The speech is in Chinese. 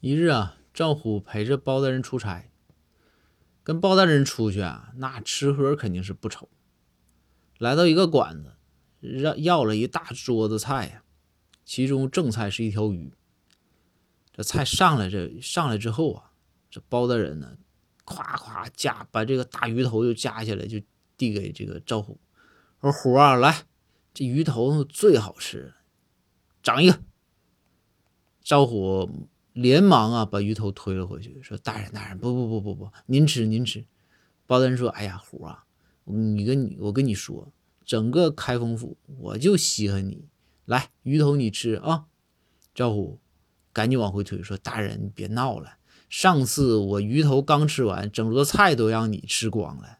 一日啊，赵虎陪着包大人出差，跟包大人出去啊，那吃喝肯定是不愁。来到一个馆子，让要了一大桌子菜呀，其中正菜是一条鱼。这菜上来，这上来之后啊，这包大人呢，咵咵夹把这个大鱼头就夹下来，就递给这个赵虎，说：“虎啊，来，这鱼头最好吃，长一个。”赵虎。连忙啊，把鱼头推了回去，说：“大人，大人，不不不不不，您吃您吃。”包大人说：“哎呀，虎啊，你跟你我跟你说，整个开封府我就稀罕你，来鱼头你吃啊。”赵虎赶紧往回推，说：“大人，别闹了，上次我鱼头刚吃完，整桌菜都让你吃光了。”